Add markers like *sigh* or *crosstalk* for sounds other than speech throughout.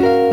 ¿cómo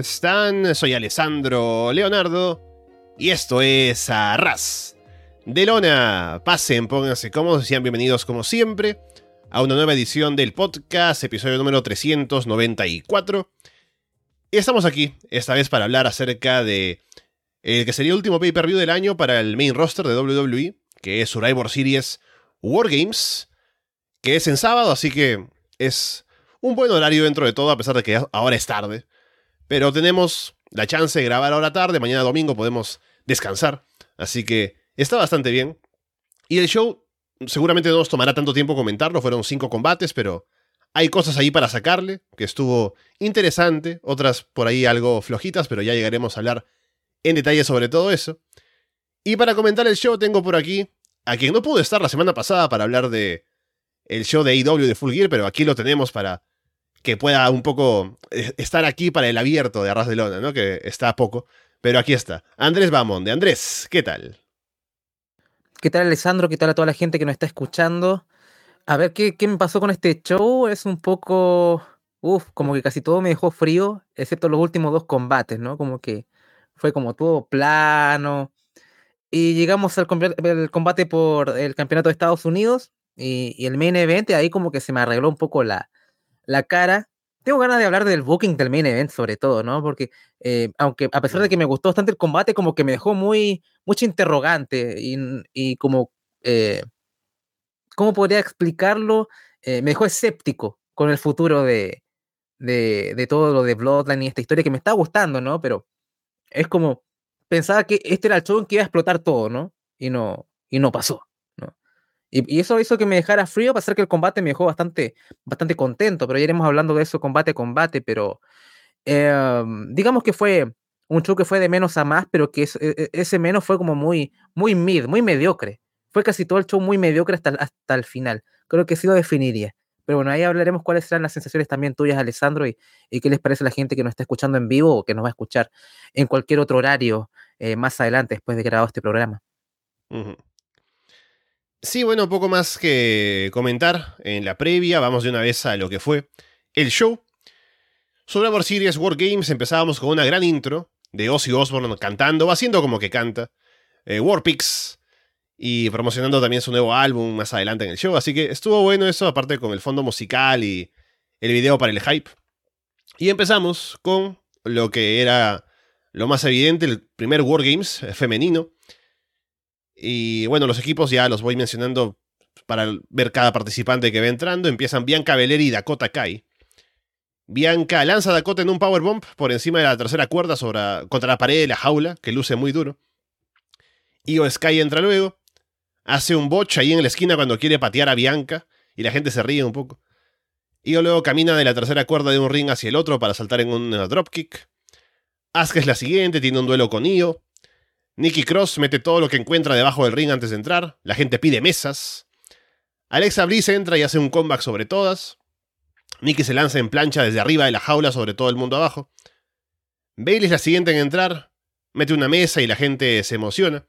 están? Soy Alessandro Leonardo y esto es Arras de Lona. Pasen, pónganse cómodos sean bienvenidos como siempre a una nueva edición del podcast, episodio número 394. Y estamos aquí, esta vez para hablar acerca de el que sería el último pay-per-view del año para el main roster de WWE, que es Survivor Series Wargames, que es en sábado, así que es un buen horario dentro de todo, a pesar de que ahora es tarde. Pero tenemos la chance de grabar ahora tarde, mañana domingo podemos descansar. Así que está bastante bien. Y el show seguramente no nos tomará tanto tiempo comentarlo, fueron cinco combates, pero hay cosas ahí para sacarle, que estuvo interesante, otras por ahí algo flojitas, pero ya llegaremos a hablar en detalle sobre todo eso. Y para comentar el show tengo por aquí a quien no pudo estar la semana pasada para hablar de el show de AEW de Full Gear, pero aquí lo tenemos para que pueda un poco eh, estar aquí para el abierto de Arras de Lona, ¿no? Que está poco, pero aquí está. Andrés de Andrés, ¿qué tal? ¿Qué tal, Alessandro? ¿Qué tal a toda la gente que nos está escuchando? A ver, ¿qué, qué me pasó con este show? Es un poco... Uf, como que casi todo me dejó frío, excepto los últimos dos combates, ¿no? Como que fue como todo plano. Y llegamos al combate por el campeonato de Estados Unidos y el main event, ahí como que se me arregló un poco la, la cara. Tengo ganas de hablar del booking del main event, sobre todo, ¿no? Porque, eh, aunque a pesar de que me gustó bastante el combate, como que me dejó muy, mucho interrogante y, como, eh, ¿cómo podría explicarlo? Eh, me dejó escéptico con el futuro de, de, de, todo lo de Bloodline y esta historia que me está gustando, ¿no? Pero es como, pensaba que este era el show en que iba a explotar todo, ¿no? Y no, y no pasó. Y, eso hizo que me dejara frío, para hacer que el combate me dejó bastante, bastante contento, pero ya iremos hablando de eso combate a combate, pero em, digamos que fue un show que fue de menos a más, pero que e, e, ese menos fue como muy, muy mid, muy mediocre. Fue casi todo el show muy mediocre hasta, hasta el final. Creo que sí lo definiría. Pero bueno, ahí hablaremos cuáles serán las sensaciones también tuyas, Alessandro, y, y, qué les parece a la gente que nos está escuchando en vivo o que nos va a escuchar en cualquier otro horario eh, más adelante después de grabado este programa. Sí, bueno, poco más que comentar en la previa. Vamos de una vez a lo que fue el show. Survivor Series War Games empezábamos con una gran intro de Ozzy Osbourne cantando, haciendo como que canta. Eh, Warpix y promocionando también su nuevo álbum más adelante en el show. Así que estuvo bueno eso, aparte con el fondo musical y el video para el hype. Y empezamos con lo que era lo más evidente, el primer War Games femenino y bueno, los equipos ya los voy mencionando para ver cada participante que va entrando. Empiezan Bianca Belair y Dakota Kai. Bianca lanza a Dakota en un powerbomb por encima de la tercera cuerda sobre, contra la pared de la jaula, que luce muy duro. Io Sky entra luego. Hace un botch ahí en la esquina cuando quiere patear a Bianca. Y la gente se ríe un poco. Io luego camina de la tercera cuerda de un ring hacia el otro para saltar en un dropkick. Asuka es la siguiente, tiene un duelo con Io. Nikki Cross mete todo lo que encuentra debajo del ring antes de entrar. La gente pide mesas. Alexa Bliss entra y hace un comeback sobre todas. Nikki se lanza en plancha desde arriba de la jaula sobre todo el mundo abajo. Bailey es la siguiente en entrar. Mete una mesa y la gente se emociona.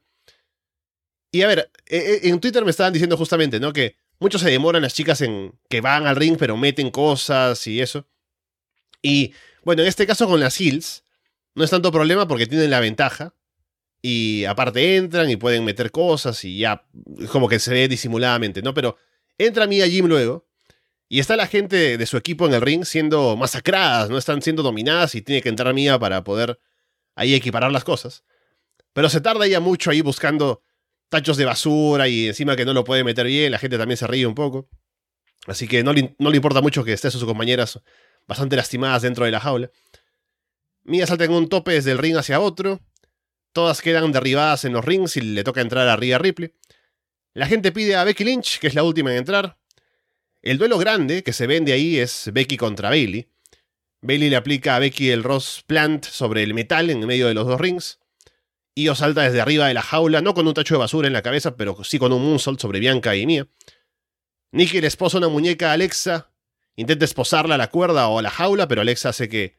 Y a ver, e, e, en Twitter me estaban diciendo justamente, ¿no? Que muchos se demoran las chicas en que van al ring pero meten cosas y eso. Y bueno, en este caso con las Hills no es tanto problema porque tienen la ventaja y aparte entran y pueden meter cosas y ya, como que se ve disimuladamente, ¿no? Pero entra Mia Jim luego y está la gente de su equipo en el ring siendo masacradas, no están siendo dominadas y tiene que entrar Mia para poder ahí equiparar las cosas. Pero se tarda ella mucho ahí buscando tachos de basura y encima que no lo puede meter bien, la gente también se ríe un poco. Así que no le, no le importa mucho que estés sus compañeras bastante lastimadas dentro de la jaula. Mia salta en un tope desde el ring hacia otro. Todas quedan derribadas en los rings y le toca entrar a Rhea Ripley. La gente pide a Becky Lynch, que es la última en entrar. El duelo grande que se vende ahí es Becky contra Bailey. Bailey le aplica a Becky el Ross Plant sobre el metal en medio de los dos rings. Io salta desde arriba de la jaula, no con un tacho de basura en la cabeza, pero sí con un moonsault sobre Bianca y Mia. Nikki le esposa una muñeca a Alexa. Intenta esposarla a la cuerda o a la jaula, pero Alexa hace que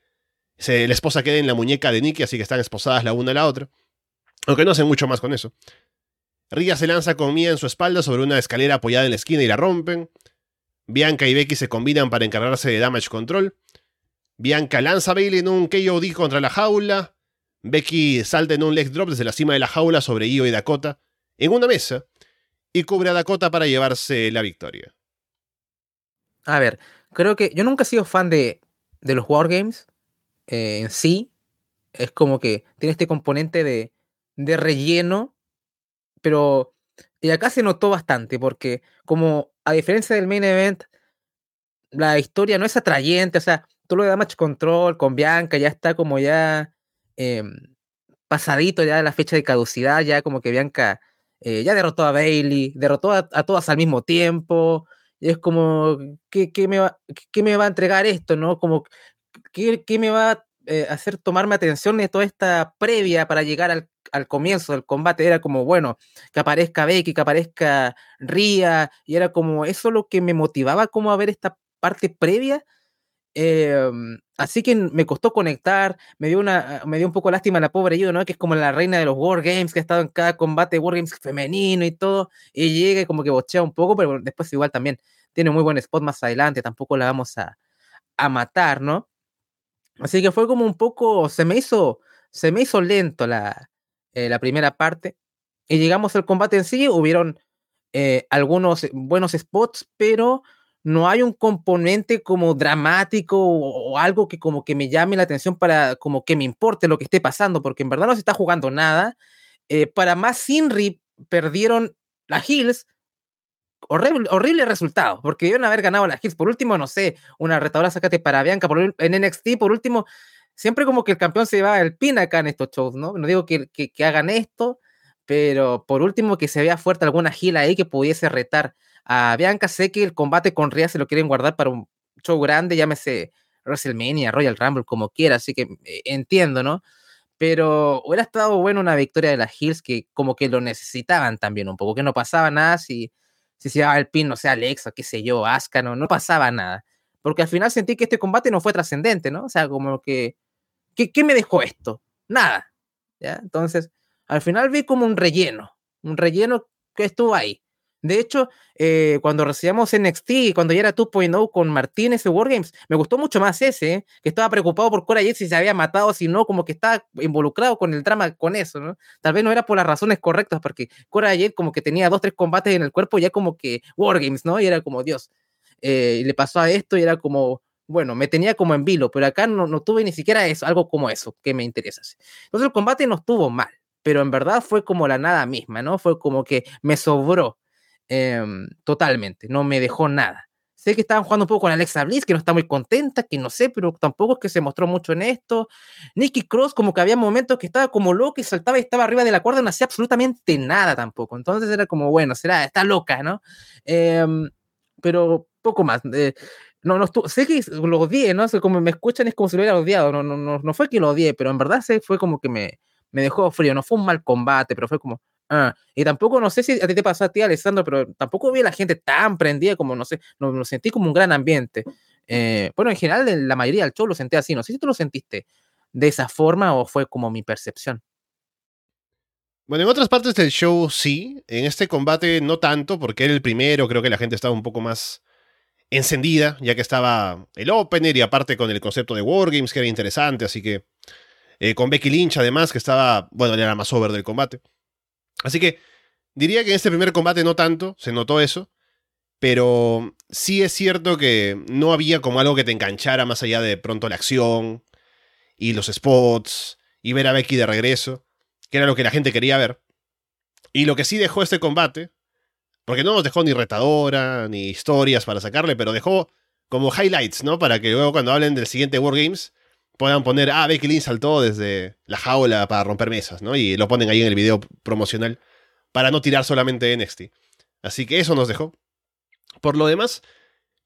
la esposa quede en la muñeca de Nikki, así que están esposadas la una a la otra. Aunque no hacen mucho más con eso. Ria se lanza con Mia en su espalda sobre una escalera apoyada en la esquina y la rompen. Bianca y Becky se combinan para encargarse de damage control. Bianca lanza a Bailey en un KOD contra la jaula. Becky salta en un leg drop desde la cima de la jaula sobre Io y Dakota en una mesa y cubre a Dakota para llevarse la victoria. A ver, creo que yo nunca he sido fan de, de los Wargames eh, en sí. Es como que tiene este componente de, de relleno, pero y acá se notó bastante, porque como a diferencia del main event, la historia no es atrayente, o sea, tú lo de Damage Control con Bianca ya está como ya em, pasadito ya de la fecha de caducidad, ya como que Bianca eh, ya derrotó a Bailey, derrotó a, todas al mismo tiempo, y es como, ¿qué, me va, ¿qué, me va, a entregar esto, no? Como, ¿qué, qué me va eh, hacer tomarme atención de toda esta previa para llegar al, al, comienzo del combate? Era como, bueno, que aparezca Becky, que aparezca Ria, y era como, eso lo que me motivaba como a ver esta parte previa. Em, así que me costó conectar, me dio, una, me dio un poco lástima la pobre yo, ¿no? Que es como la reina de los Wargames, que ha estado en cada combate Wargames femenino y todo, y llega y como que bochea un poco, pero después igual también tiene muy buen spot más adelante, tampoco la vamos a, a matar, ¿no? Así que fue como un poco, se me hizo, se me hizo lento la, eh, la primera parte. Y llegamos al combate en sí, hubieron eh, algunos buenos spots, pero no hay un componente como dramático o, algo que como que me llame la atención para como que me importe lo que esté pasando, porque en verdad no se está jugando nada. Eh, para más Sinri perdieron las Hills. Horrible, horrible resultado, porque debieron haber ganado las Hills. Por último, no sé, una retadora sacate para Bianca por, en NXT. Por último, siempre como que el campeón se va el pin acá en estos shows, ¿no? No digo que, que, que hagan esto, pero por último que se vea fuerte alguna Gila ahí que pudiese retar a Bianca. Sé que el combate con Ria se lo quieren guardar para un show grande, llámese WrestleMania, Royal Rumble, como quiera, así que eh, entiendo, ¿no? Pero hubiera estado bueno una victoria de las Hills que como que lo necesitaban también un poco, que no pasaba nada si, si se llevaba el pin, no sé, Alexa, qué sé yo, Asuka, no, no pasaba nada. Porque al final sentí que este combate no fue trascendente, ¿no? O sea, como que, ¿qué, ¿qué me dejó esto? Nada. ¿Ya? Entonces, al final vi como un relleno, un relleno que estuvo ahí. De hecho, eh, cuando recibíamos NXT, cuando ya era 2.0 con Martínez de Wargames, me gustó mucho más ese, ¿eh? que estaba preocupado por Cora Jade si se había matado, si no, como que estaba involucrado con el drama con eso, ¿no? Tal vez no era por las razones correctas, porque Cora Jade como que tenía dos, tres combates en el cuerpo, ya como que Wargames, ¿no? Y era como, Dios, eh, y le pasó a esto y era como, bueno, me tenía como en vilo, pero acá no, no tuve ni siquiera eso, algo como eso que me interesa. Entonces el combate no estuvo mal, pero en verdad fue como la nada misma, ¿no? Fue como que me sobró Em, totalmente, no me dejó nada. Sé que estaban jugando un poco con Alexa Bliss, que no está muy contenta, que no sé, pero tampoco es que se mostró mucho en esto. Nikki Cross, como que había momentos que estaba como loca y saltaba y estaba arriba de la cuerda, no hacía absolutamente nada tampoco. Entonces era como, bueno, será, está loca, ¿no? Em, pero poco más. Eh, no, no sé que lo odié, ¿no? como me escuchan es como si lo hubiera odiado. No, no, no, no fue que lo odié, pero en verdad se fue como que me, me dejó frío. No fue un mal combate, pero fue como, Ah, y tampoco, no sé si a ti te pasó a ti, Alessandro, pero tampoco vi a la gente tan prendida como, no sé, no, lo sentí como un gran ambiente. Eh, bueno, en general, la mayoría del show lo sentí así. No sé si tú lo sentiste de esa forma o fue como mi percepción. Bueno, en otras partes del show sí. En este combate no tanto, porque era el primero. Creo que la gente estaba un poco más encendida, ya que estaba el opener y aparte con el concepto de Wargames, que era interesante. Así que eh, con Becky Lynch, además, que estaba, bueno, era más over del combate. Así que diría que en este primer combate no tanto, se notó eso, pero sí es cierto que no había como algo que te enganchara más allá de pronto la acción y los spots y ver a Becky de regreso, que era lo que la gente quería ver. Y lo que sí dejó este combate, Porque no nos dejó ni retadora, ni historias para sacarle, pero dejó como highlights, ¿no? Para que luego cuando hablen del siguiente Wargames puedan poner, ah, Becky Lynch saltó desde la jaula para romper mesas, ¿no? Y lo ponen ahí en el video promocional para no tirar solamente NXT. Así que eso nos dejó. Por lo demás,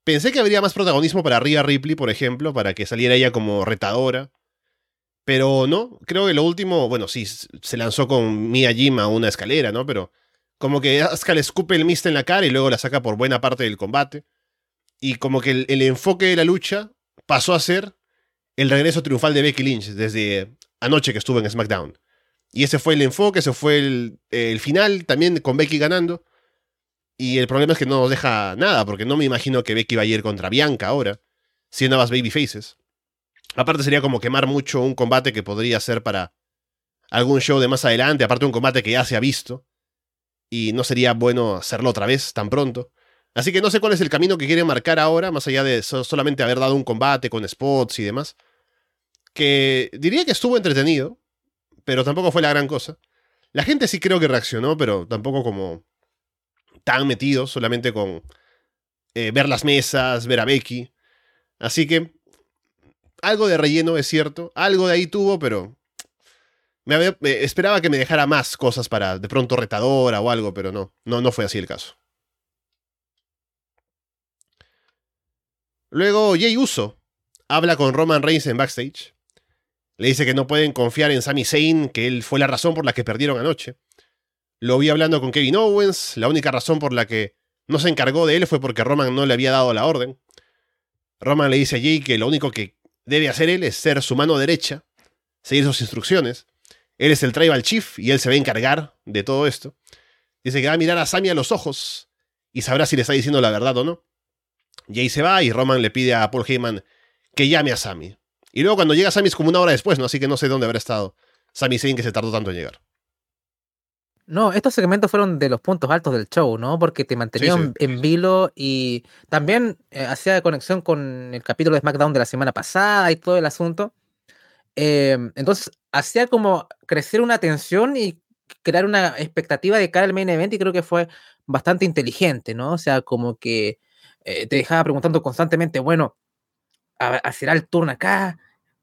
pensé que habría más protagonismo para Rhea Ripley, por ejemplo, para que saliera ella como retadora. Pero no, creo que lo último, bueno, sí, se lanzó con Mia Jim a una escalera, ¿no? Pero como que Asuka le escupe el mist en la cara y luego la saca por buena parte del combate. Y como que el enfoque de la lucha pasó a ser el regreso triunfal de Becky Lynch desde anoche que estuvo en SmackDown. Y ese fue el enfoque, ese fue el, final, también con Becky ganando. Y el problema es que no nos deja nada, porque no me imagino que Becky va a ir contra Bianca ahora, siendo más babyfaces. Aparte sería como quemar mucho un combate que podría ser para algún show de más adelante, aparte un combate que ya se ha visto. Y no sería bueno hacerlo otra vez tan pronto. Así que no sé cuál es el camino que quieren marcar ahora, más allá de solamente haber dado un combate con spots y demás que diría que estuvo entretenido, pero tampoco fue la gran cosa. La gente sí creo que reaccionó, pero tampoco como tan metido, solamente con eh, ver las mesas, ver a Becky. Así que algo de relleno es cierto, algo de ahí tuvo, pero me, esperaba que me dejara más cosas para de pronto retadora o algo, pero no, no, no fue así el caso. Luego Jay Uso habla con Roman Reigns en backstage le dice que no pueden confiar en Sami Zayn, que él fue la razón por la que perdieron anoche. Lo vi hablando con Kevin Owens, la única razón por la que no se encargó de él fue porque Roman no le había dado la orden. Roman le dice a Jay que lo único que debe hacer él es ser su mano derecha, seguir sus instrucciones. Él es el tribal chief y él se va a encargar de todo esto. Dice que va a mirar a Sami a los ojos y sabrá si le está diciendo la verdad o no. Jay se va y Roman le pide a Paul Heyman que llame a Sami. Y luego cuando llega Sami es como una hora después, ¿no? Así que no sé dónde habrá estado Sami Zayn que se tardó tanto en llegar. No, estos segmentos fueron de los puntos altos del show, ¿no? Porque te mantenían en vilo y también eh, hacía conexión con el capítulo de SmackDown de la semana pasada y todo el asunto. Em, entonces, hacía como crecer una tensión y crear una expectativa de cara al main event y creo que fue bastante inteligente, ¿no? O sea, como que eh, te dejaba preguntando constantemente, bueno, ¿será el turno acá?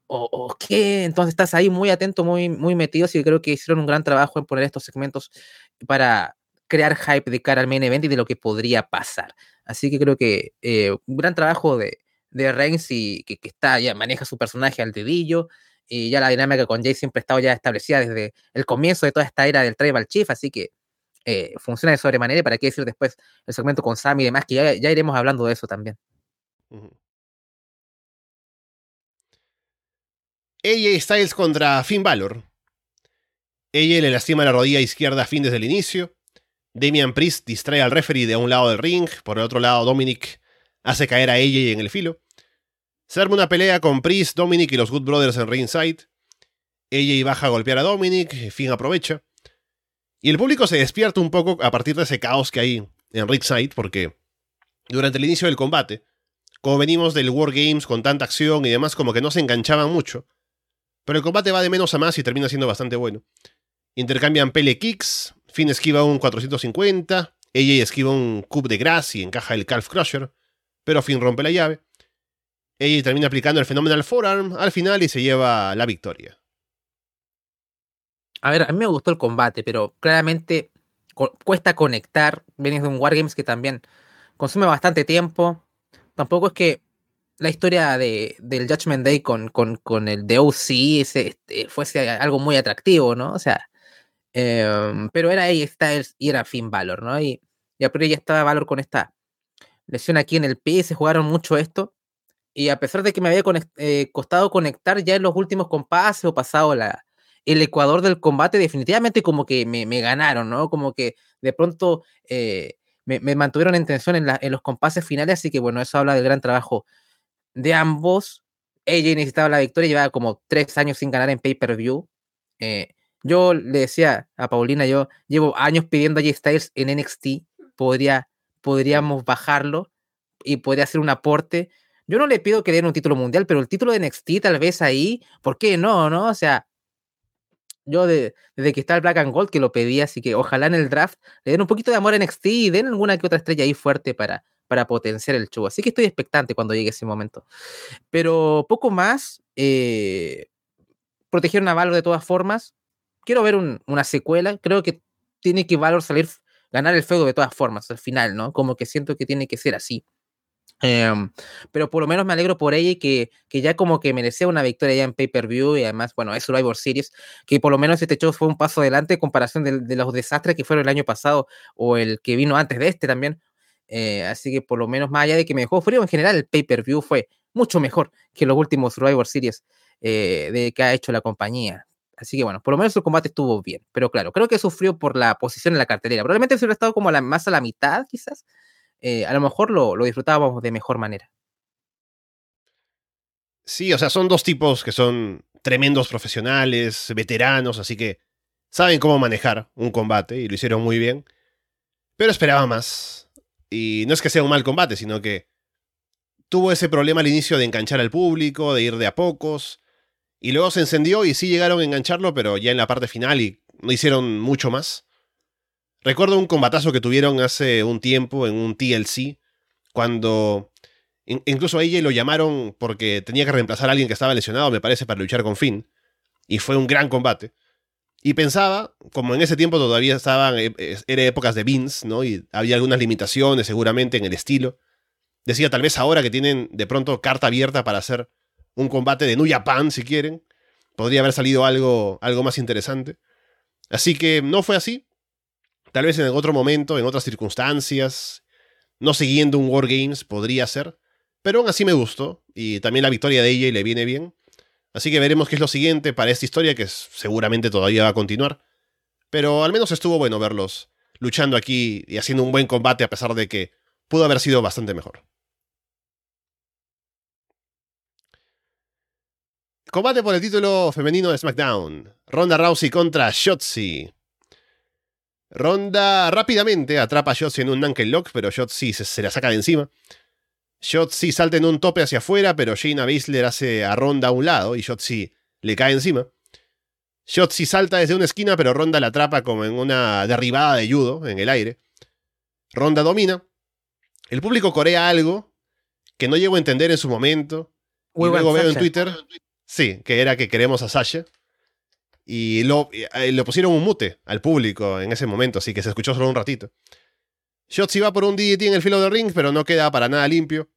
¿O, qué? Entonces estás ahí muy atento, muy, muy metido, y creo que hicieron un gran trabajo en poner estos segmentos para crear hype de cara al main event y de lo que podría pasar. Así que creo que eh, un gran trabajo de, de Reigns y que, está, ya maneja su personaje al dedillo y ya la dinámica con Jay siempre ha estado ya establecida desde el comienzo de toda esta era del Tribal Chief, así que eh, funciona de sobremanera y para qué decir después el segmento con Sammy y demás, que ya, iremos hablando de eso también. AJ Styles contra Finn Balor. AJ le lastima la rodilla izquierda a Finn desde el inicio. Damian Priest distrae al referee de un lado del ring, por el otro lado Dominic hace caer a AJ en el filo. Se arma una pelea con Priest, Dominic y los Good Brothers en ringside. AJ baja a golpear a Dominic, Finn aprovecha. Y el público se despierta un poco a partir de ese caos que hay en ringside, porque durante el inicio del combate, como venimos del War Games con tanta acción y demás, como que no se enganchaban mucho. Pero el combate va de menos a más y termina siendo bastante bueno. Intercambian pele kicks, Finn esquiva un 450, ella esquiva un cube de grass y encaja el Calf Crusher, pero Finn rompe la llave. Ella termina aplicando el Phenomenal Forearm al final y se lleva la victoria. A ver, a mí me gustó el combate, pero claramente cuesta conectar. Venís de un Wargames que también consume bastante tiempo. Tampoco es que la historia de, del Judgment Day con, con, con el de OC ese, este, fuese algo muy atractivo, ¿no? O sea, em, pero era ahí Styles y era Finn Valor, ¿no? Y, y a priori ya estaba Valor con esta lesión aquí en el pie, se jugaron mucho esto. Y a pesar de que me había eh, costado conectar ya en los últimos compases o pasado la, el ecuador del combate, definitivamente como que me, ganaron, ¿no? Como que de pronto eh, me, mantuvieron en tensión en, los compases finales, así que bueno, eso habla del gran trabajo de ambos. AJ necesitaba la victoria, llevaba como tres años sin ganar en pay-per-view. Eh, yo le decía a Paulina, yo llevo años pidiendo a J Styles en NXT, podría, podríamos bajarlo y podría hacer un aporte. Yo no le pido que den un título mundial, pero el título de NXT tal vez ahí, ¿por qué no, no? O sea, yo desde que está el Black and Gold que lo pedí, así que ojalá en el draft le den un poquito de amor en NXT y den alguna que otra estrella ahí fuerte para, para potenciar el show. Así que estoy expectante cuando llegue ese momento. Pero poco más, eh, protegieron a Valor de todas formas. Quiero ver una secuela, creo que tiene que Valor salir, ganar el feudo de todas formas al final, ¿no? Como que siento que tiene que ser así. Em, pero por lo menos me alegro por ella y que, que ya como que merecía una victoria ya en pay-per-view y además, bueno, es Survivor Series, que por lo menos este show fue un paso adelante en comparación de, los desastres que fueron el año pasado o el que vino antes de este también. Eh, así que por lo menos más allá de que me dejó frío, en general el pay-per-view fue mucho mejor que los últimos Survivor Series eh, de que ha hecho la compañía. Así que bueno, por lo menos el combate estuvo bien. Pero claro, creo que sufrió por la posición en la cartelera. Probablemente si hubiera estado como la, más a la mitad, quizás, eh, a lo mejor lo, disfrutábamos de mejor manera. Sí, o sea, son dos tipos que son tremendos profesionales, veteranos, así que saben cómo manejar un combate y lo hicieron muy bien. Pero esperaba más. Y no es que sea un mal combate, sino que tuvo ese problema al inicio de enganchar al público, de ir de a pocos. Y luego se encendió y sí llegaron a engancharlo, pero ya en la parte final y no hicieron mucho más. Recuerdo un combatazo que tuvieron hace un tiempo en un TLC, cuando incluso a ella lo llamaron porque tenía que reemplazar a alguien que estaba lesionado, me parece, para luchar con Finn. Y fue un gran combate. Y pensaba, como en ese tiempo todavía estaban, eh, era épocas de Vince, ¿no? Y había algunas limitaciones seguramente en el estilo. Decía, tal vez ahora que tienen de pronto carta abierta para hacer un combate de New Japan, si quieren, podría haber salido algo, algo más interesante. Así que no fue así. Tal vez en otro momento, en otras circunstancias, no siguiendo un Wargames podría ser, pero aún así me gustó y también la victoria de ella le viene bien. Así que veremos qué es lo siguiente para esta historia que seguramente todavía va a continuar. Pero al menos estuvo bueno verlos luchando aquí y haciendo un buen combate a pesar de que pudo haber sido bastante mejor. Combate por el título femenino de SmackDown. Ronda Rousey contra Shotzi. Ronda rápidamente atrapa a Shotzi en un Ankle Lock, pero Shotzi se, se la saca de encima. Shotzi salta en un tope hacia afuera, pero Shayna Baszler hace a Ronda a un lado y Shotzi le cae encima. Shotzi salta desde una esquina, pero Ronda la atrapa como en una derribada de judo en el aire. Ronda domina. El público corea algo que no llego a entender en su momento. y luego veo en Twitter, sí, que era que queremos a Sasha. Y lo, eh, le pusieron un mute al público en ese momento, así que se escuchó solo un ratito. Shotzi va por un DDT en el filo de ring, pero no queda para nada limpio.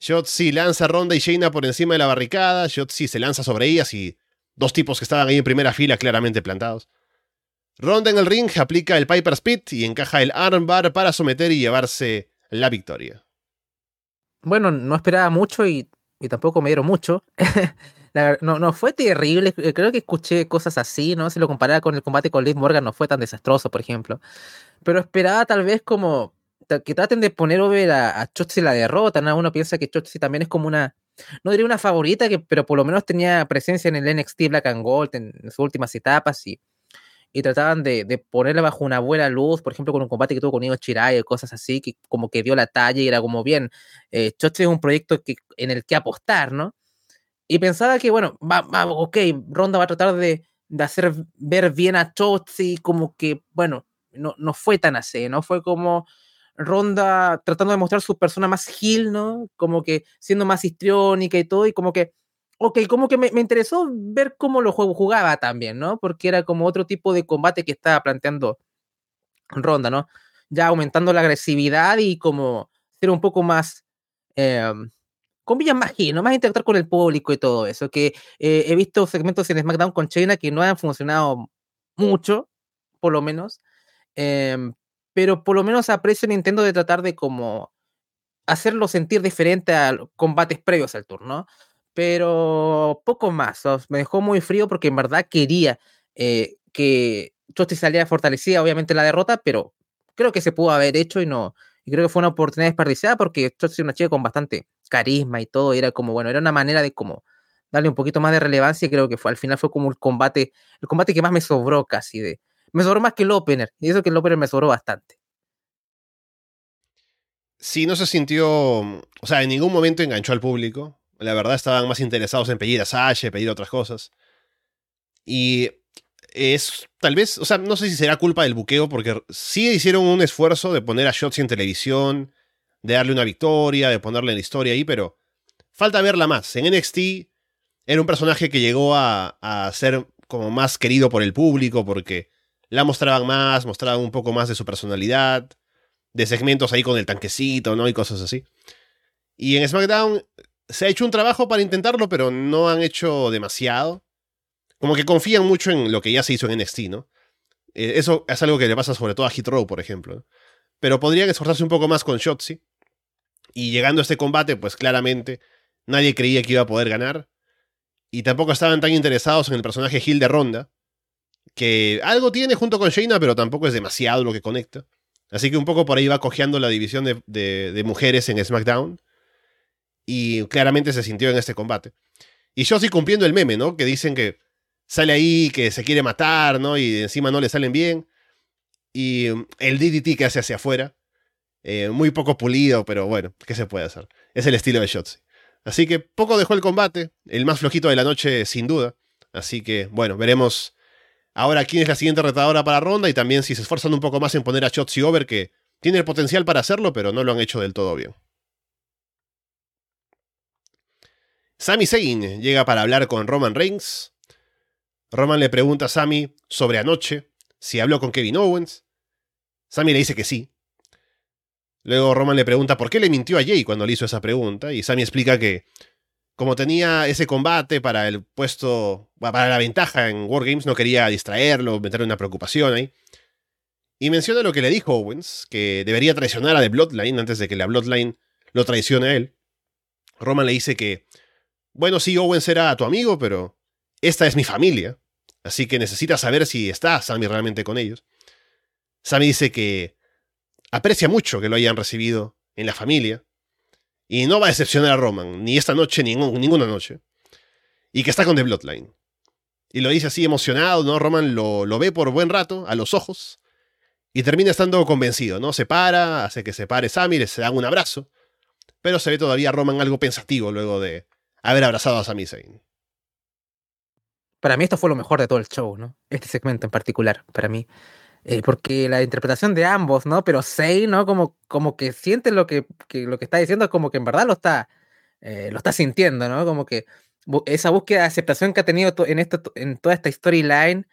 Shotzi lanza Ronda y Shayna por encima de la barricada. Shotzi se lanza sobre ellas y dos tipos que estaban ahí en primera fila claramente plantados. Ronda en el ring aplica el Piper Spit y encaja el armbar para someter y llevarse la victoria. Bueno, no esperaba mucho y, y tampoco me dieron mucho. *laughs* no, no fue terrible, eh, creo que escuché cosas así, ¿no? Si lo comparaba con el combate con Liv Morgan, no fue tan desastroso, por ejemplo. Pero esperaba tal vez como que traten de poner over a, a Chotzi la derrota, ¿no? Uno piensa que Chotzi también es como una, no diría una favorita, que, pero por lo menos tenía presencia en el NXT Black and Gold en, sus últimas etapas y, y trataban de, de, ponerla bajo una buena luz, por ejemplo, con un combate que tuvo con Io Chirai o cosas así, que como que dio la talla y era como bien, eh, es un proyecto que, en el que apostar, ¿no? Y pensaba que, bueno, va, va, ok, Ronda va a tratar de, de hacer ver bien a Chotzi, como que, bueno, no, no fue tan así, ¿no? Fue como Ronda tratando de mostrar su persona más gil, ¿no? Como que siendo más histriónica y todo, y como que, ok, como que me, me interesó ver cómo lo jugaba también, ¿no? Porque era como otro tipo de combate que estaba planteando Ronda, ¿no? Ya aumentando la agresividad y como ser un poco más... Eh, con Villan más ¿no? más interactuar con el público y todo eso. Que eh, he visto segmentos en SmackDown con China que no han funcionado mucho, por lo menos. Em, pero por lo menos aprecio Nintendo de tratar de como hacerlo sentir diferente a combates previos al turno. Pero poco más. me dejó muy frío porque en verdad quería eh, que Chosti saliera fortalecida, obviamente, la derrota, pero creo que se pudo haber hecho y no. Y creo que fue una oportunidad desperdiciada porque Chosti es una chica con bastante carisma y todo, era como, bueno, era una manera de como darle un poquito más de relevancia y creo que fue, al final fue como el combate, el combate que más me sobró casi de, me sobró más que el opener, y eso que el opener me sobró bastante. Sí, no se sintió, o sea, en ningún momento enganchó al público, la verdad estaban más interesados en pedir a Sasha, pedir otras cosas. Y es tal vez, o sea, no sé si será culpa del buqueo, porque sí hicieron un esfuerzo de poner a Shotzi en televisión, de darle una victoria, de ponerle en la historia ahí, pero falta verla más. En NXT era un personaje que llegó a, a ser como más querido por el público, porque la mostraban más, mostraban un poco más de su personalidad, de segmentos ahí con el tanquecito, ¿no? Y cosas así. Y en SmackDown se ha hecho un trabajo para intentarlo, pero no han hecho demasiado. Como que confían mucho en lo que ya se hizo en NXT, ¿no? Eh, eso es algo que le pasa sobre todo a Hit Row, por ejemplo. Pero podrían esforzarse un poco más con Shotzi. Y llegando a este combate, pues claramente nadie creía que iba a poder ganar. Y tampoco estaban tan interesados en el personaje Gil de Ronda, que algo tiene junto con Shayna, pero tampoco es demasiado lo que conecta. Así que un poco por ahí va cojeando la división de, de mujeres en SmackDown y claramente se sintió en este combate. Y Shotzi cumpliendo el meme, ¿no? Que dicen que sale ahí, que se quiere matar, ¿no? Y encima no le salen bien. Y mm, el DDT que hace hacia afuera. Eh, muy poco pulido, pero bueno, ¿qué se puede hacer? Es el estilo de Shotzi. Así que poco dejó el combate, el más flojito de la noche sin duda. Así que bueno, veremos ahora quién es la siguiente retadora para Ronda y también si se esfuerzan un poco más en poner a Shotzi over, que tiene el potencial para hacerlo, pero no lo han hecho del todo bien. Sami Zayn llega para hablar con Roman Reigns. Roman le pregunta a Sami sobre anoche, si habló con Kevin Owens. Sami le dice que sí. Luego Roman le pregunta por qué le mintió a Jay cuando le hizo esa pregunta, y Sami explica que, como tenía ese combate para el puesto, para la ventaja en Wargames, no quería distraerlo, meterle una preocupación ahí. Y menciona lo que le dijo Owens, que debería traicionar a The Bloodline antes de que la Bloodline lo traicione a él. Roman le dice que bueno, sí, Owen será tu amigo, pero esta es mi familia, así que necesitas saber si está Sammy realmente con ellos. Sammy dice que aprecia mucho que lo hayan recibido en la familia, y no va a decepcionar a Roman, ni esta noche, ni ninguna noche, y que está con The Bloodline. Y lo dice así emocionado, ¿no? Roman lo, lo ve por buen rato, a los ojos, y termina estando convencido, ¿no? Se para, hace que se pare Sammy, se dan un abrazo, pero se ve todavía Roman algo pensativo luego de haber abrazado a Sami Zayn. Para mí esto fue lo mejor de todo el show, ¿no? Este segmento en particular, para mí. Eh, porque la interpretación de ambos, ¿no? Pero Zayn, ¿no? Como, como que siente lo que, lo que está diciendo, como que en verdad lo está, eh, lo está sintiendo, ¿no? Como que esa búsqueda de aceptación que ha tenido en, esto, en toda esta storyline,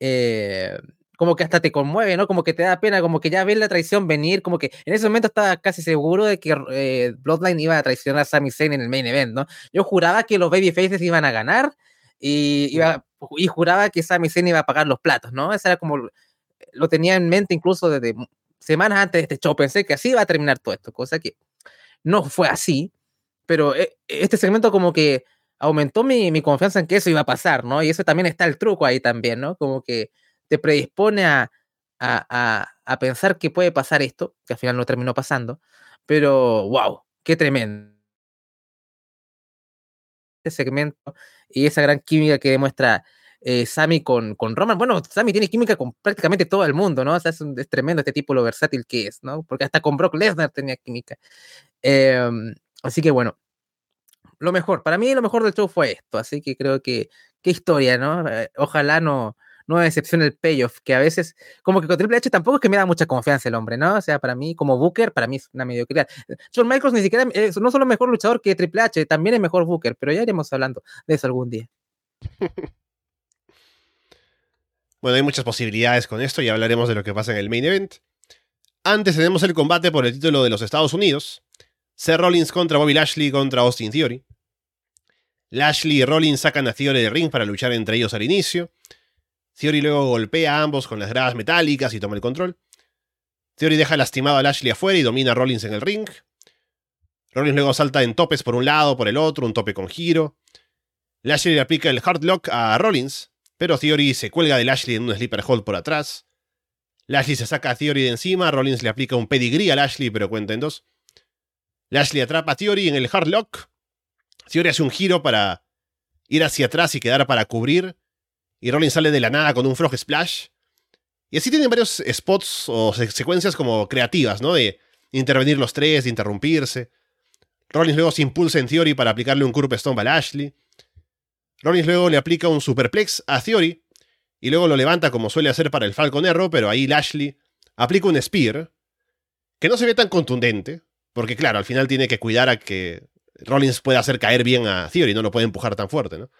eh, como que hasta te conmueve, ¿no? Como que te da pena, como que ya ves la traición venir, como que en ese momento estaba casi seguro de que eh, Bloodline iba a traicionar a Sami Zayn en el main event, ¿no? Yo juraba que los babyfaces iban a ganar y, iba, y juraba que Sami Zayn iba a pagar los platos, ¿no? Eso era como, lo tenía en mente incluso desde semanas antes de este show, pensé que así iba a terminar todo esto, cosa que no fue así, pero eh, este segmento como que aumentó mi, mi confianza en que eso iba a pasar, ¿no? Y eso también está el truco ahí también, ¿no? Como que te predispone a, a, pensar que puede pasar esto, que al final no terminó pasando, pero wow, qué tremendo. Este segmento y esa gran química que demuestra eh, Sammy con, con Roman. Bueno, Sammy tiene química con prácticamente todo el mundo, ¿no? O es, tremendo este tipo lo versátil que es, ¿no? Porque hasta con Brock Lesnar tenía química. Em, así que bueno, lo mejor, para mí lo mejor del show fue esto, así que creo que, qué historia, ¿no? Eh, ojalá no, no excepción el payoff, que a veces, como que con Triple H tampoco es que me da mucha confianza el hombre, ¿no? O sea, para mí, como Booker, para mí es una mediocridad. John Michaels ni siquiera, es no solo mejor luchador que Triple H, también es mejor Booker, pero ya iremos hablando de eso algún día. *laughs* bueno, hay muchas posibilidades con esto y hablaremos de lo que pasa en el main event. Antes tenemos el combate por el título de los Estados Unidos. Seth Rollins contra Bobby Lashley contra Austin Theory. Lashley y Rollins sacan a Theory del ring para luchar entre ellos al inicio. Theory luego golpea a ambos con las gradas metálicas y toma el control. Theory deja lastimado a Lashley afuera y domina a Rollins en el ring. Rollins luego salta en topes por un lado, por el otro, un tope con giro. Lashley le aplica el hard lock a Rollins, pero Theory se cuelga de Lashley en un sleeper hold por atrás. Lashley se saca a Theory de encima, Rollins le aplica un pedigree a Lashley, pero cuenta en dos. Lashley atrapa a Theory en el hard lock. Theory hace un giro para ir hacia atrás y quedar para cubrir y Rollins sale de la nada con un frog splash. Y así tienen varios spots o secuencias como creativas, ¿no? De intervenir los tres, de interrumpirse. Rollins luego se impulsa en Theory para aplicarle un curve stomp a Lashley. Rollins luego le aplica un superplex a Theory. y luego lo levanta como suele hacer para el Falcon pero ahí Lashley aplica un Spear, que no se ve tan contundente, porque claro, al final tiene que cuidar a que Rollins pueda hacer caer bien a Theory, no lo puede empujar tan fuerte, ¿no?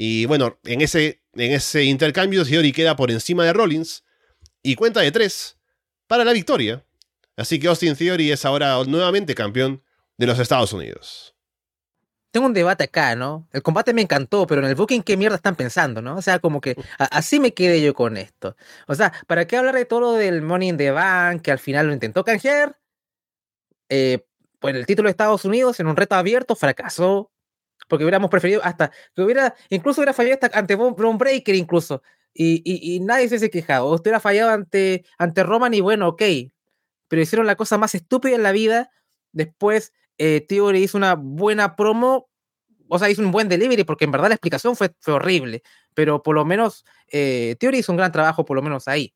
Y bueno, en ese, en ese intercambio Theory queda por encima de Rollins y cuenta de tres para la victoria. Así que Austin Theory es ahora nuevamente campeón de los Estados Unidos. Tengo un debate acá, ¿no? El combate me encantó, pero en el booking, ¿qué mierda están pensando, no? O sea, como que así me quedé yo con esto. O sea, ¿para qué hablar de todo lo del Money in the Bank, que al final lo intentó canjear? Eh, pues el título de Estados Unidos en un reto abierto fracasó. Porque hubiéramos preferido hasta que hubiera, incluso hubiera fallado hasta ante Braun Breaker, incluso. Y, y, nadie se hubiese quejado. Usted hubiera fallado ante, ante Roman y bueno, ok. Pero hicieron la cosa más estúpida en la vida. Después, eh, Theory hizo una buena promo. O sea, hizo un buen delivery, porque en verdad la explicación fue, fue horrible. Pero por lo menos, eh, Theory hizo un gran trabajo, por lo menos ahí.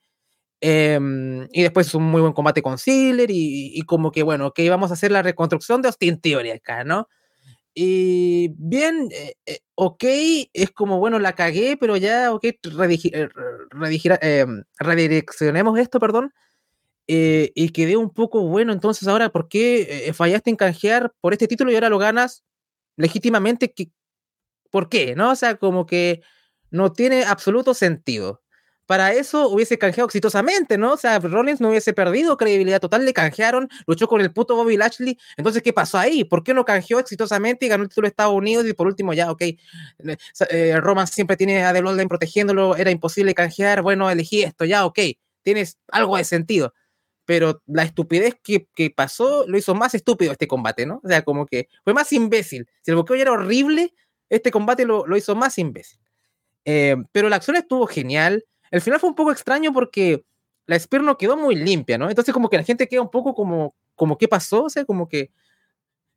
Em, y después es un muy buen combate con Ziggler y, como que, bueno, ok, vamos a hacer la reconstrucción de Austin Theory acá, ¿no? Y bien, eh, eh, ok, es como, bueno, la cagué, pero ya, ok, eh, em, redireccionemos esto, perdón. y quedé un poco bueno, entonces ahora, ¿por qué fallaste en canjear por este título y ahora lo ganas legítimamente? ¿Por qué? ¿No? O sea, como que no tiene absoluto sentido para eso hubiese canjeado exitosamente, ¿no? O sea, Rollins no hubiese perdido credibilidad total, le canjearon, luchó con el puto Bobby Lashley. Entonces, ¿qué pasó ahí? ¿Por qué no canjeó exitosamente y ganó el título de Estados Unidos? Y por último, ya, ok, eh, Roman siempre tiene a The Bloodline protegiéndolo, era imposible canjear, bueno, elegí esto, ya, ok, tienes algo de sentido. Pero la estupidez que, pasó lo hizo más estúpido este combate, ¿no? O sea, como que fue más imbécil. Si el bloqueo ya era horrible, este combate lo, lo hizo más imbécil. Eh, pero la acción estuvo genial el final fue un poco extraño porque la Spear no quedó muy limpia, ¿no? Entonces como que la gente queda un poco como, como ¿qué pasó? O sea, como que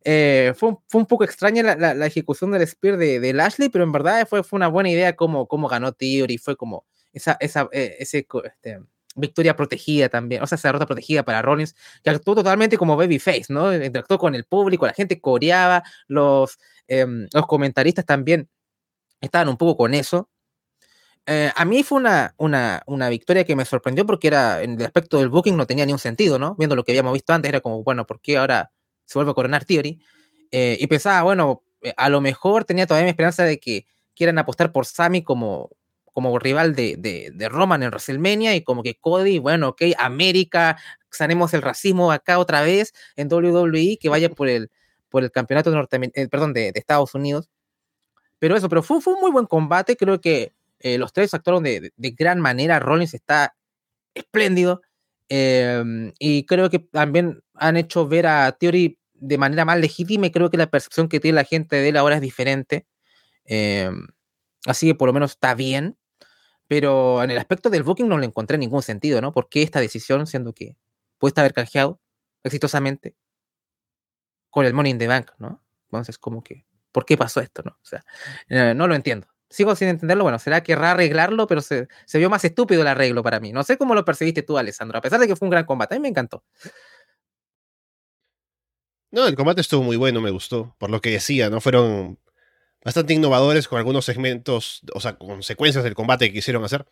eh, fue, fue, un poco extraña la, la, ejecución del Spear de, de, Lashley, pero en verdad fue, fue una buena idea cómo, cómo ganó Theory, fue como esa, esa eh, ese, este, victoria protegida también, o sea, esa derrota protegida para Rollins, que actuó totalmente como babyface, ¿no? Interactuó con el público, la gente coreaba, los, em, los comentaristas también estaban un poco con eso, eh, a mí fue una, una, una, victoria que me sorprendió porque era, en el aspecto del booking no tenía ni un sentido, ¿no? Viendo lo que habíamos visto antes, era como, bueno, ¿por qué ahora se vuelve a coronar Theory? Eh, y pensaba, bueno, eh, a lo mejor tenía todavía mi esperanza de que quieran apostar por Sami como, como rival de, de, de, Roman en WrestleMania y como que Cody, bueno, ok, América, sanemos el racismo acá otra vez en WWE, que vaya por el, por el campeonato perdón, de, de, Estados Unidos. Pero eso, pero fue, fue un muy buen combate, creo que eh, los tres actuaron de, gran manera. Rollins está espléndido. Em, y creo que también han hecho ver a Theory de manera más legítima y creo que la percepción que tiene la gente de él ahora es diferente. Em, así que por lo menos está bien. Pero en el aspecto del booking no le encontré ningún sentido, ¿no? ¿Por qué esta decisión, siendo que puede haber canjeado exitosamente con el Money in the Bank, ¿no? Entonces, como que, ¿por qué pasó esto, no? O sea, eh, no lo entiendo sigo sin entenderlo. Bueno, será que querrá arreglarlo, pero se, vio más estúpido el arreglo para mí. No sé cómo lo percibiste tú, Alessandro, a pesar de que fue un gran combate. A mí me encantó. No, el combate estuvo muy bueno, me gustó. Por lo que decía, ¿no? Fueron bastante innovadores con algunos segmentos, o sea, consecuencias del combate que quisieron hacer.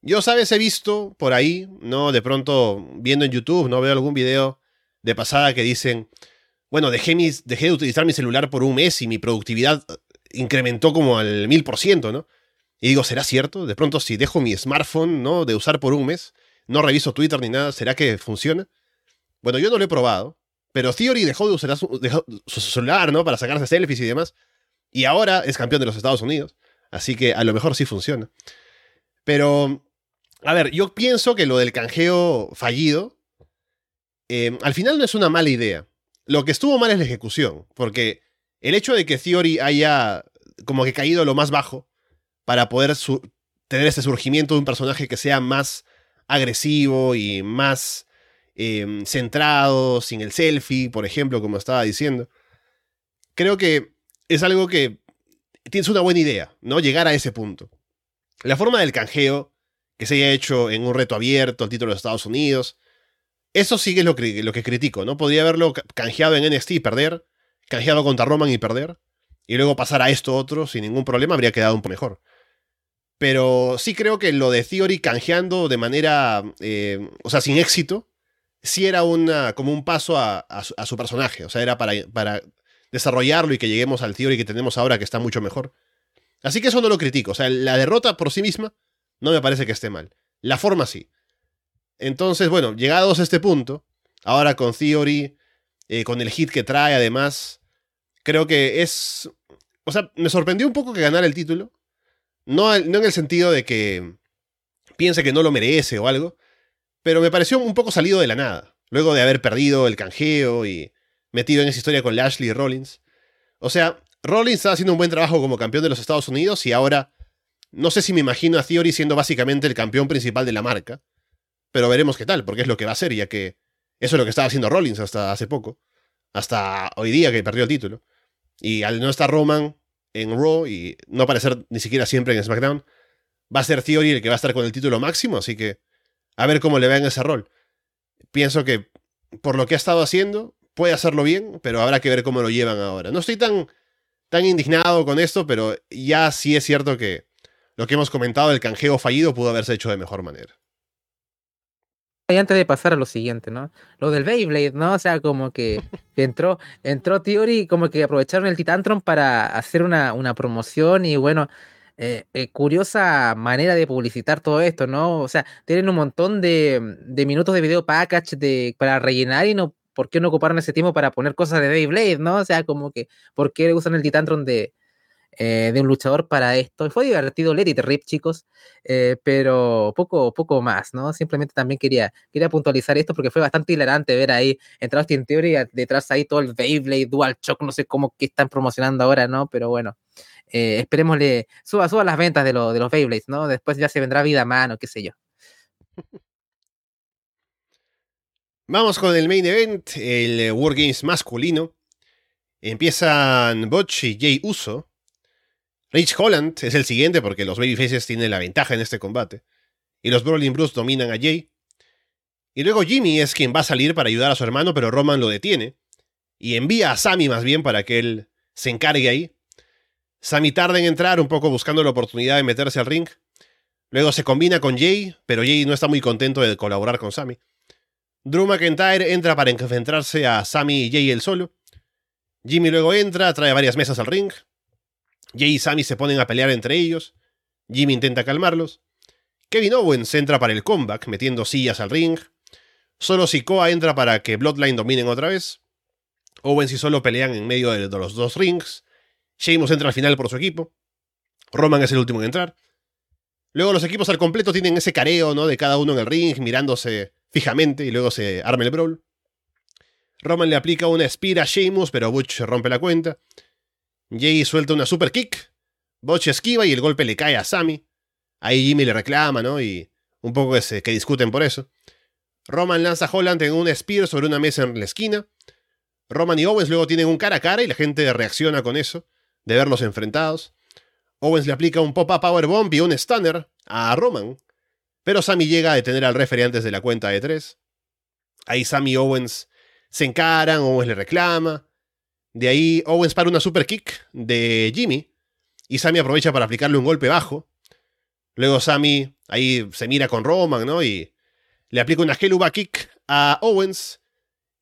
Yo, sabes, he visto por ahí, ¿no? De pronto, viendo en YouTube, ¿no? Veo algún video de pasada que dicen, bueno, dejé, mis, dejé de utilizar mi celular por un mes y mi productividad incrementó como al mil por ciento, ¿no? Y digo, ¿será cierto? De pronto, si dejo mi smartphone, ¿no? De usar por un mes, no reviso Twitter ni nada, ¿será que funciona? Bueno, yo no lo he probado, pero Theory dejó de usar su, celular, ¿no? Para sacarse selfies y demás. Y ahora es campeón de los Estados Unidos. Así que a lo mejor sí funciona. Pero, a ver, yo pienso que lo del canjeo fallido, eh, al final no es una mala idea. Lo que estuvo mal es la ejecución, porque el hecho de que Theory haya como que caído lo más bajo para poder tener ese surgimiento de un personaje que sea más agresivo y más em, centrado, sin el selfie, por ejemplo, como estaba diciendo, creo que es algo que tienes una buena idea, ¿no? Llegar a ese punto. La forma del canjeo, que se haya hecho en un reto abierto al título de Estados Unidos, eso sí es lo que, lo que critico, ¿no? Podría haberlo canjeado en NXT y perder, canjeado contra Roman y perder, y luego pasar a esto otro sin ningún problema, habría quedado un poco mejor. Pero sí creo que lo de Theory canjeando de manera, eh, o sea, sin éxito, sí era una, como un paso a, su, personaje. O sea, era para, para desarrollarlo y que lleguemos al Theory que tenemos ahora, que está mucho mejor. Así que eso no lo critico. O sea, la derrota por sí misma no me parece que esté mal. La forma sí. Entonces, bueno, llegados a este punto, ahora con Theory, eh, con el hit que trae además, creo que es... O sea, me sorprendió un poco que ganara el título. No, no en el sentido de que piense que no lo merece o algo, pero me pareció un poco salido de la nada, luego de haber perdido el canjeo y metido en esa historia con Lashley y Rollins. O sea, Rollins está haciendo un buen trabajo como campeón de los Estados Unidos y ahora no sé si me imagino a Theory siendo básicamente el campeón principal de la marca, pero veremos qué tal, porque es lo que va a ser, ya que eso es lo que estaba haciendo Rollins hasta hace poco, hasta hoy día que perdió el título. Y al no estar Roman en Raw y no aparecer ni siquiera siempre en SmackDown, va a ser Theory el que va a estar con el título máximo, así que a ver cómo le va en ese rol. Pienso que por lo que ha estado haciendo, puede hacerlo bien, pero habrá que ver cómo lo llevan ahora. No estoy tan, tan indignado con esto, pero ya sí es cierto que lo que hemos comentado del canjeo fallido pudo haberse hecho de mejor manera. Y antes de pasar a lo siguiente, ¿no? Lo del Beyblade, ¿no? O sea, como que *laughs* entró, entró Theory, como que aprovecharon el Titantron para hacer una, una promoción y bueno, eh, eh, curiosa manera de publicitar todo esto, ¿no? O sea, tienen un montón de, minutos de video package de, para rellenar y no, ¿por qué no ocuparon ese tiempo para poner cosas de Beyblade, ¿no? O sea, como que, ¿por qué usan el Titantron de, eh, de un luchador para esto? Fue divertido Let It Rip, chicos, pero poco, poco más, ¿no? Simplemente también quería, quería puntualizar esto porque fue bastante hilarante ver ahí, entrados en teoría, detrás ahí todo el Beyblade, Dual Shock, no sé cómo que están promocionando ahora, ¿no? Pero bueno eh, esperémosle, suba, suba las ventas de, de los Beyblades, ¿no? Después ya se vendrá vida a mano, qué sé yo. Vamos con el main event, el eh, Wargames masculino. Empiezan Butch y Jay Uso. Rich Holland es el siguiente porque los Babyfaces tienen la ventaja en este combate. Y los Brawling Bruce dominan a Jay. Y luego Jimmy es quien va a salir para ayudar a su hermano, pero Roman lo detiene. Y envía a Sammy más bien para que él se encargue ahí. Sammy tarda en entrar, un poco buscando la oportunidad de meterse al ring. Luego se combina con Jay, pero Jay no está muy contento de colaborar con Sammy. Drew McIntyre entra para enfrentarse a Sammy y Jay el solo. Jimmy luego entra, trae varias mesas al ring. Jay y Sammy se ponen a pelear entre ellos. Jimmy intenta calmarlos. Kevin Owens entra para el comeback, metiendo sillas al ring. Solo Sikoa entra para que Bloodline dominen otra vez. Owens y Solo pelean en medio de los dos rings. Sheamus entra al final por su equipo. Roman es el último en entrar. Luego los equipos al completo tienen ese careo, ¿no? De cada uno en el ring, mirándose fijamente y luego se arma el brawl. Roman le aplica una espira a Sheamus, pero Butch rompe la cuenta. Jay suelta una super kick. Butch esquiva y el golpe le cae a Sammy. Ahí Jimmy le reclama, ¿no? Y un poco que, que discuten por eso. Roman lanza a Holland en un spear sobre una mesa en la esquina. Roman y Owens luego tienen un cara a cara y la gente reacciona con eso de verlos enfrentados. Owens le aplica un pop-up powerbomb y un stunner a Roman, pero Sammy llega a detener al referee antes de la cuenta de tres. Ahí Sammy y Owens se encaran, Owens le reclama. De ahí Owens para una super kick de Jimmy y Sammy aprovecha para aplicarle un golpe bajo. Luego Sammy ahí se mira con Roman, ¿no? Y le aplica una Helluva kick a Owens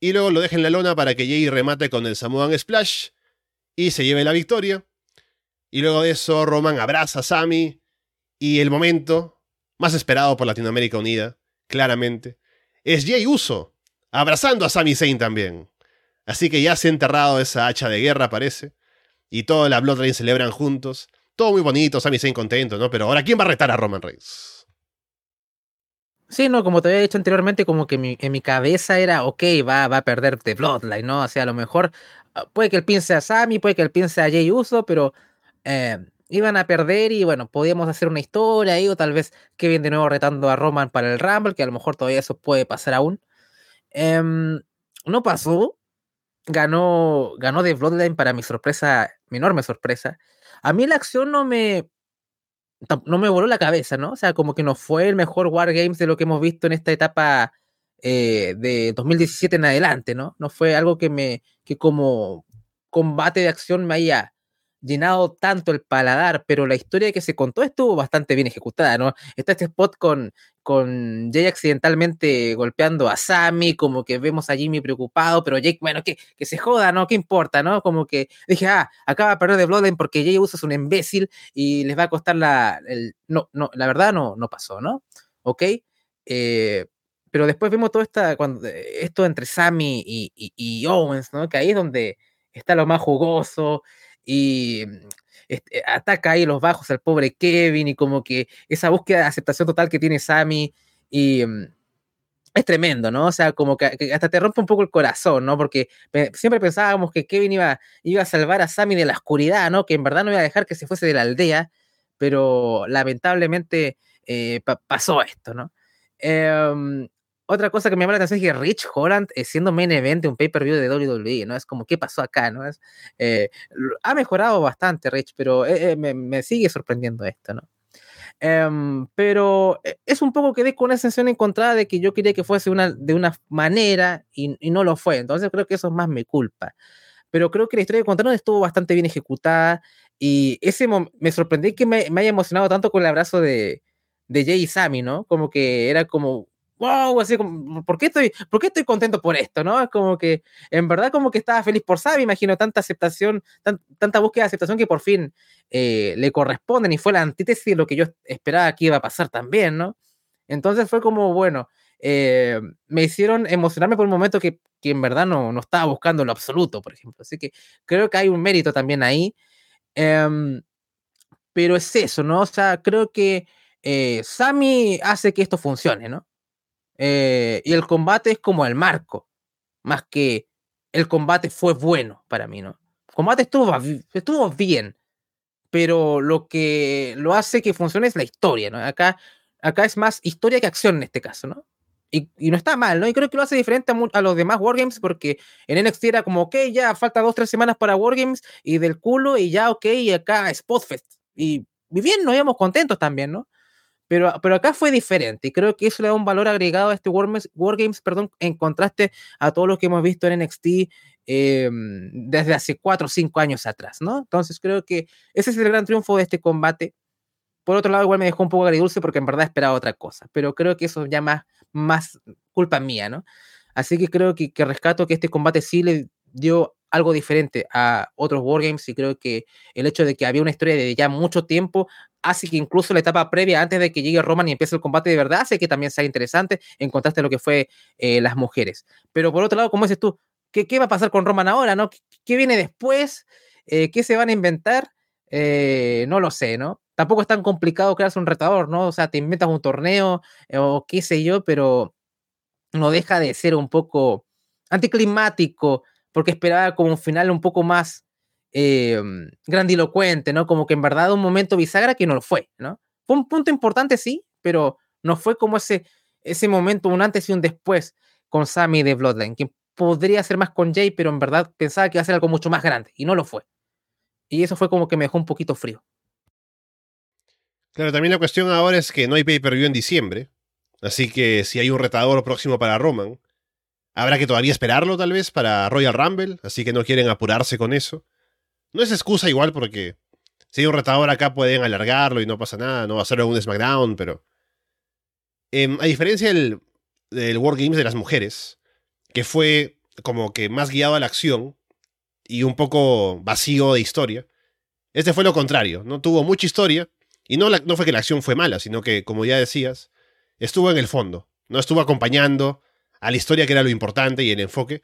y luego lo deja en la lona para que Jay remate con el Samoan Splash y se lleve la victoria. Y luego de eso, Roman abraza a Sammy y el momento más esperado por Latinoamérica Unida, claramente, es Jay Uso abrazando a Sami Zayn también. Así que ya se ha enterrado esa hacha de guerra, parece. Y toda la Bloodline celebran juntos. Todo muy bonito, Sami Zayn contento, ¿no? Pero ahora, ¿quién va a retar a Roman Reigns? Sí, no, como te había dicho anteriormente, como que en mi cabeza era, ok, va, a perder de Bloodline, ¿no? O sea, a lo mejor Ah, puede que él piense a Sammy, puede que él piense a Jay Uso, pero eh, iban a perder y bueno, podíamos hacer una historia ahí, o tal vez Kevin de nuevo retando a Roman para el Rumble, que a lo mejor todavía eso puede pasar aún. Em, no pasó. Ganó, ganó de Bloodline para mi sorpresa, mi enorme sorpresa. A mí la acción no me, no me voló la cabeza, ¿no? O sea, como que no fue el mejor Wargames de lo que hemos visto en esta etapa eh, de 2017 en adelante, ¿no? No fue algo que me, que como combate de acción me haya, llenado tanto el paladar, pero la historia que se contó estuvo bastante bien ejecutada, ¿no? Está este spot con, con Jay accidentalmente golpeando a Sammy, como que vemos a Jimmy preocupado, pero Jake, bueno, que, que se joda, ¿no? ¿Qué importa, no? Como que dije, ah, acaba de perder de Bloodline porque Jay Uso es un imbécil y les va a costar la... El... No, no, la verdad no, no pasó, ¿no? ¿Ok? Eh, pero después vemos todo esta, cuando, esto entre Sammy y, y, y Owens, ¿no? Que ahí es donde está lo más jugoso y este, ataca ahí los bajos al pobre Kevin y como que esa búsqueda de aceptación total que tiene Sammy y mm, es tremendo, ¿no? O sea, como que, hasta te rompe un poco el corazón, ¿no? Porque siempre pensábamos que Kevin iba, iba a salvar a Sammy de la oscuridad, ¿no? Que en verdad no iba a dejar que se fuese de la aldea, pero lamentablemente eh, pasó esto, ¿no? Eh, otra cosa que me llama la atención es que Rich Holland, eh, siendo main event de un pay-per-view de WWE, ¿no? Es como, ¿qué pasó acá, no? Es, eh, ha mejorado bastante Rich, pero eh, me, sigue sorprendiendo esto, ¿no? Em, pero es un poco que de con una sensación encontrada de que yo quería que fuese una, de una manera y, no lo fue. Entonces creo que eso es más mi culpa. Pero creo que la historia de contaron estuvo bastante bien ejecutada y ese me sorprendí que me, haya emocionado tanto con el abrazo de, de Jay y Sammy, ¿no? Como que era como wow, así como, ¿por qué estoy, por qué estoy contento por esto? ¿no? Es como que, en verdad, como que estaba feliz por Sabi, imagino tanta aceptación, tanta búsqueda de aceptación que por fin eh, le corresponden y fue la antítesis de lo que yo esperaba que iba a pasar también, ¿no? Entonces fue como, bueno, eh, me hicieron emocionarme por un momento que, que en verdad no, no, estaba buscando lo absoluto, por ejemplo. Así que creo que hay un mérito también ahí. Em, pero es eso, ¿no? O sea, creo que eh, Sammy hace que esto funcione, ¿no? Eh, y el combate es como el marco, más que el combate fue bueno para mí, ¿no? El combate estuvo, estuvo bien, pero lo que lo hace que funcione es la historia, ¿no? Acá, acá es más historia que acción en este caso, ¿no? Y, no está mal, ¿no? Y creo que lo hace diferente a, los demás Wargames porque en NXT era como, ok, ya falta dos, tres semanas para Wargames y del culo y ya, ok, y acá es Podfest. Y, y bien, nos íbamos contentos también, ¿no? Pero, acá fue diferente y creo que eso le da un valor agregado a este Wargames, perdón, en contraste a todo lo que hemos visto en NXT em, desde hace cuatro o cinco años atrás, ¿no? Entonces creo que ese es el gran triunfo de este combate. Por otro lado, igual me dejó un poco agridulce porque en verdad esperaba otra cosa, pero creo que eso ya más, más culpa mía, ¿no? Así que creo que, que rescato que este combate sí le dio algo diferente a otros Wargames y creo que el hecho de que había una historia de ya mucho tiempo hace que incluso la etapa previa, antes de que llegue Roman y empiece el combate de verdad, hace que también sea interesante en contraste a lo que fue eh, las mujeres. Pero por otro lado, como dices tú, ¿qué, ¿qué, va a pasar con Roman ahora? ¿no? ¿Qué, viene después? Eh, ¿Qué se van a inventar? Eh, no lo sé, ¿no? Tampoco es tan complicado crearse un retador, ¿no? O sea, te inventas un torneo o qué sé yo, pero no deja de ser un poco anticlimático porque esperaba como un final un poco más eh, grandilocuente, ¿no? Como que en verdad un momento bisagra que no lo fue, ¿no? Fue un punto importante, sí, pero no fue como ese, ese momento, un antes y un después con Sammy de Bloodline, que podría ser más con Jay, pero en verdad pensaba que iba a ser algo mucho más grande, y no lo fue. Y eso fue como que me dejó un poquito frío. Claro, también la cuestión ahora es que no hay pay-per-view en diciembre, así que si hay un retador próximo para Roman, habrá que todavía esperarlo tal vez para Royal Rumble, así que no quieren apurarse con eso. No es excusa igual porque si hay un retador acá pueden alargarlo y no pasa nada, no va a ser un SmackDown, pero... Em, a diferencia del, del War Games de las mujeres, que fue como que más guiado a la acción y un poco vacío de historia, este fue lo contrario, no tuvo mucha historia y no, no fue que la acción fue mala, sino que, como ya decías, estuvo en el fondo, no estuvo acompañando a la historia que era lo importante y el enfoque.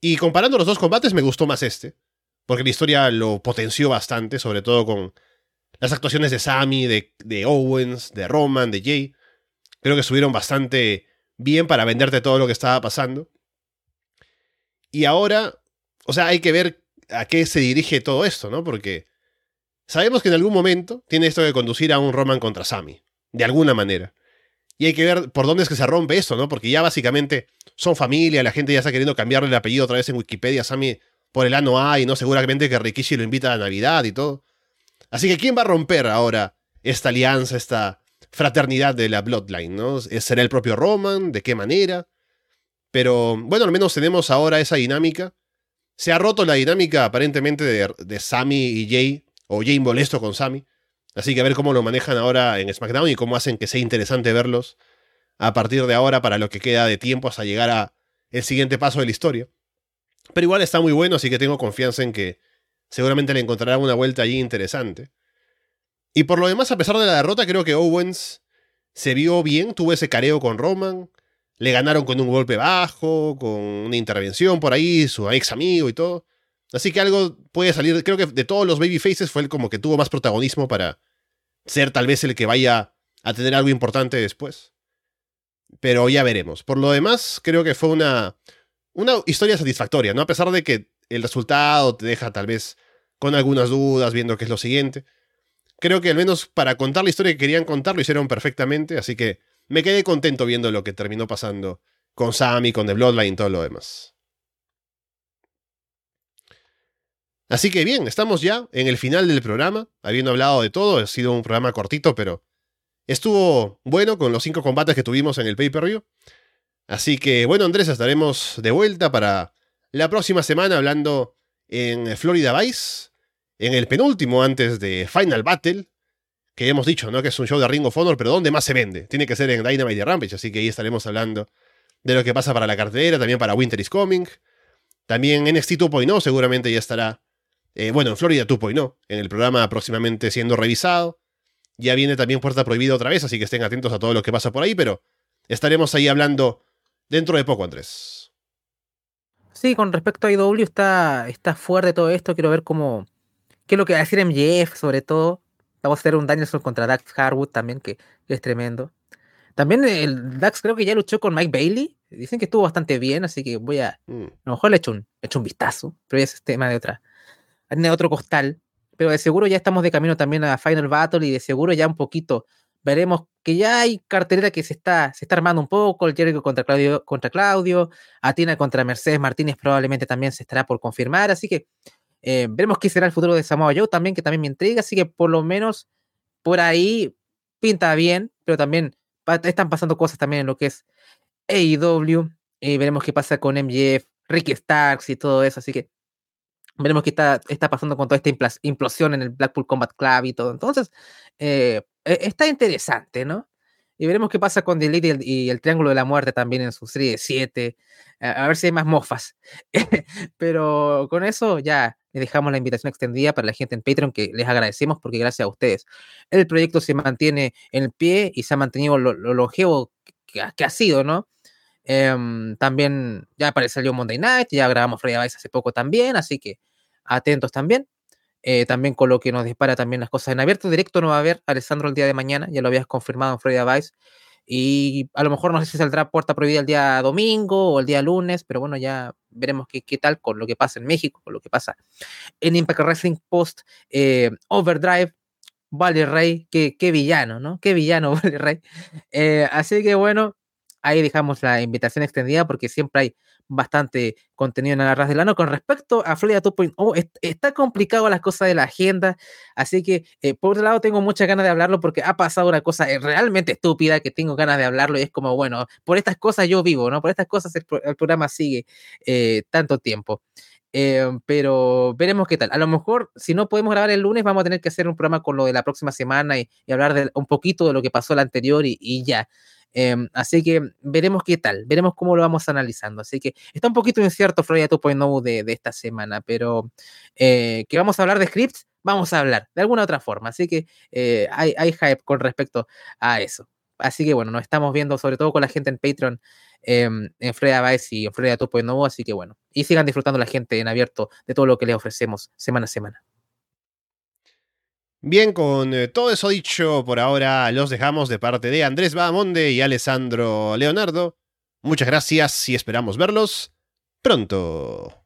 Y comparando los dos combates me gustó más este, porque la historia lo potenció bastante, sobre todo con las actuaciones de Sammy, de, Owens, de Roman, de Jay. Creo que estuvieron bastante bien para venderte todo lo que estaba pasando. Y ahora, o sea, hay que ver a qué se dirige todo esto, ¿no? Porque sabemos que en algún momento tiene esto de conducir a un Roman contra Sammy, de alguna manera. Y hay que ver por dónde es que se rompe eso, ¿no? Porque ya básicamente son familia, la gente ya está queriendo cambiarle el apellido otra vez en Wikipedia Sammy por el ano A y no seguramente que Rikishi lo invita a Navidad y todo. Así que ¿quién va a romper ahora esta alianza, esta fraternidad de la Bloodline, ¿no? ¿Será el propio Roman? ¿De qué manera? Pero bueno, al menos tenemos ahora esa dinámica. Se ha roto la dinámica aparentemente de, de Sammy y Jay o Jane Molesto con Sammy. Así que a ver cómo lo manejan ahora en SmackDown y cómo hacen que sea interesante verlos a partir de ahora para lo que queda de tiempo hasta llegar a el siguiente paso de la historia. Pero igual está muy bueno, así que tengo confianza en que seguramente le encontrarán una vuelta allí interesante. Y por lo demás, a pesar de la derrota, creo que Owens se vio bien, tuvo ese careo con Roman, le ganaron con un golpe bajo, con una intervención por ahí, su ex amigo y todo. Así que algo puede salir, creo que de todos los babyfaces fue el como que tuvo más protagonismo para ser tal vez el que vaya a tener algo importante después. Pero ya veremos. Por lo demás, creo que fue una, una historia satisfactoria, ¿no? A pesar de que el resultado te deja tal vez con algunas dudas viendo qué es lo siguiente. Creo que al menos para contar la historia que querían contar lo hicieron perfectamente, así que me quedé contento viendo lo que terminó pasando con Sammy, con The Bloodline y todo lo demás. Así que bien, estamos ya en el final del programa, habiendo hablado de todo, ha sido un programa cortito, pero estuvo bueno con los cinco combates que tuvimos en el pay-per-view. Así que bueno, Andrés, estaremos de vuelta para la próxima semana hablando en Florida Vice, en el penúltimo antes de Final Battle, que hemos dicho, ¿no? Que es un show de Ring of Honor, pero ¿dónde más se vende? Tiene que ser en Dynamite y Rampage, así que ahí estaremos hablando de lo que pasa para la cartelera, también para Winter is Coming. También NXT 2.0 seguramente ya estará eh, bueno, en Florida 2.0, en el programa próximamente siendo revisado. Ya viene también Puerta Prohibida otra vez, así que estén atentos a todo lo que pasa por ahí, pero estaremos ahí hablando dentro de poco, Andrés. Sí, con respecto a IW está, está fuerte todo esto, quiero ver cómo, qué es lo que va a decir MJF sobre todo. Vamos a hacer un Danielson contra Dax Harwood también, que, es tremendo. También el Dax creo que ya luchó con Mike Bailey. Dicen que estuvo bastante bien, así que voy a. Mm. A lo mejor le echo un, un vistazo, pero ese es tema de otra, en otro costal, pero de seguro ya estamos de camino también a Final Battle y de seguro ya un poquito veremos que ya hay cartelera que se está, se está armando un poco, el Jericho contra Claudio, contra Claudio, Atina contra Mercedes Martínez probablemente también se estará por confirmar, así que eh, veremos qué será el futuro de Samoa Joe también, que también me intriga, así que por lo menos por ahí pinta bien, pero también están pasando cosas también en lo que es AEW, y veremos qué pasa con MJF, Ricky Starks y todo eso, así que Veremos qué está, está pasando con toda esta implosión en el Blackpool Combat Club y todo. Entonces, eh, e, está interesante, ¿no? Y veremos qué pasa con The Elite y el, Triángulo de la Muerte también en su serie de 7. A, ver si hay más mofas. *laughs* Pero con eso ya dejamos la invitación extendida para la gente en Patreon, que les agradecemos porque gracias a ustedes el proyecto se mantiene en pie y se ha mantenido lo, longevo que, que, ha sido, ¿no? Em, también ya apareció Monday Night, ya grabamos Friday Vice hace poco también, así que atentos también. Eh, también con lo que nos dispara también las cosas en abierto. Directo no va a haber Alessandro el día de mañana, ya lo habías confirmado en Friday Vice. Y a lo mejor no sé si saldrá puerta prohibida el día domingo o el día lunes, pero bueno, ya veremos qué, qué tal con lo que pasa en México, con lo que pasa en Impact Wrestling Post eh, Overdrive. Vale Rey, qué, qué, villano, ¿no? Qué villano *laughs* Vale Rey. Eh, así que bueno, ahí dejamos la invitación extendida porque siempre hay bastante contenido en la ras del ano. Con respecto a Florida 2.0, está complicado las cosas de la agenda, así que eh, por otro lado tengo muchas ganas de hablarlo porque ha pasado una cosa eh, realmente estúpida que tengo ganas de hablarlo y es como, bueno, por estas cosas yo vivo, ¿no? Por estas cosas el, programa sigue eh, tanto tiempo. pero veremos qué tal. A lo mejor, si no podemos grabar el lunes, vamos a tener que hacer un programa con lo de la próxima semana y, hablar de, un poquito de lo que pasó el anterior y ya. Em, así que veremos qué tal, veremos cómo lo vamos analizando. Así que está un poquito incierto Florida 2.0 de, de esta semana, pero eh, que vamos a hablar de scripts, vamos a hablar de alguna otra forma. Así que eh, hay, hype con respecto a eso. Así que bueno, nos estamos viendo sobre todo con la gente en Patreon em, en Florida Vice y en Florida 2.0. Así que bueno, y sigan disfrutando la gente en abierto de todo lo que les ofrecemos semana a semana. Bien, con eh, todo eso dicho, por ahora los dejamos de parte de Andrés Bahamonde y Alessandro Leonardo. Muchas gracias y esperamos verlos pronto.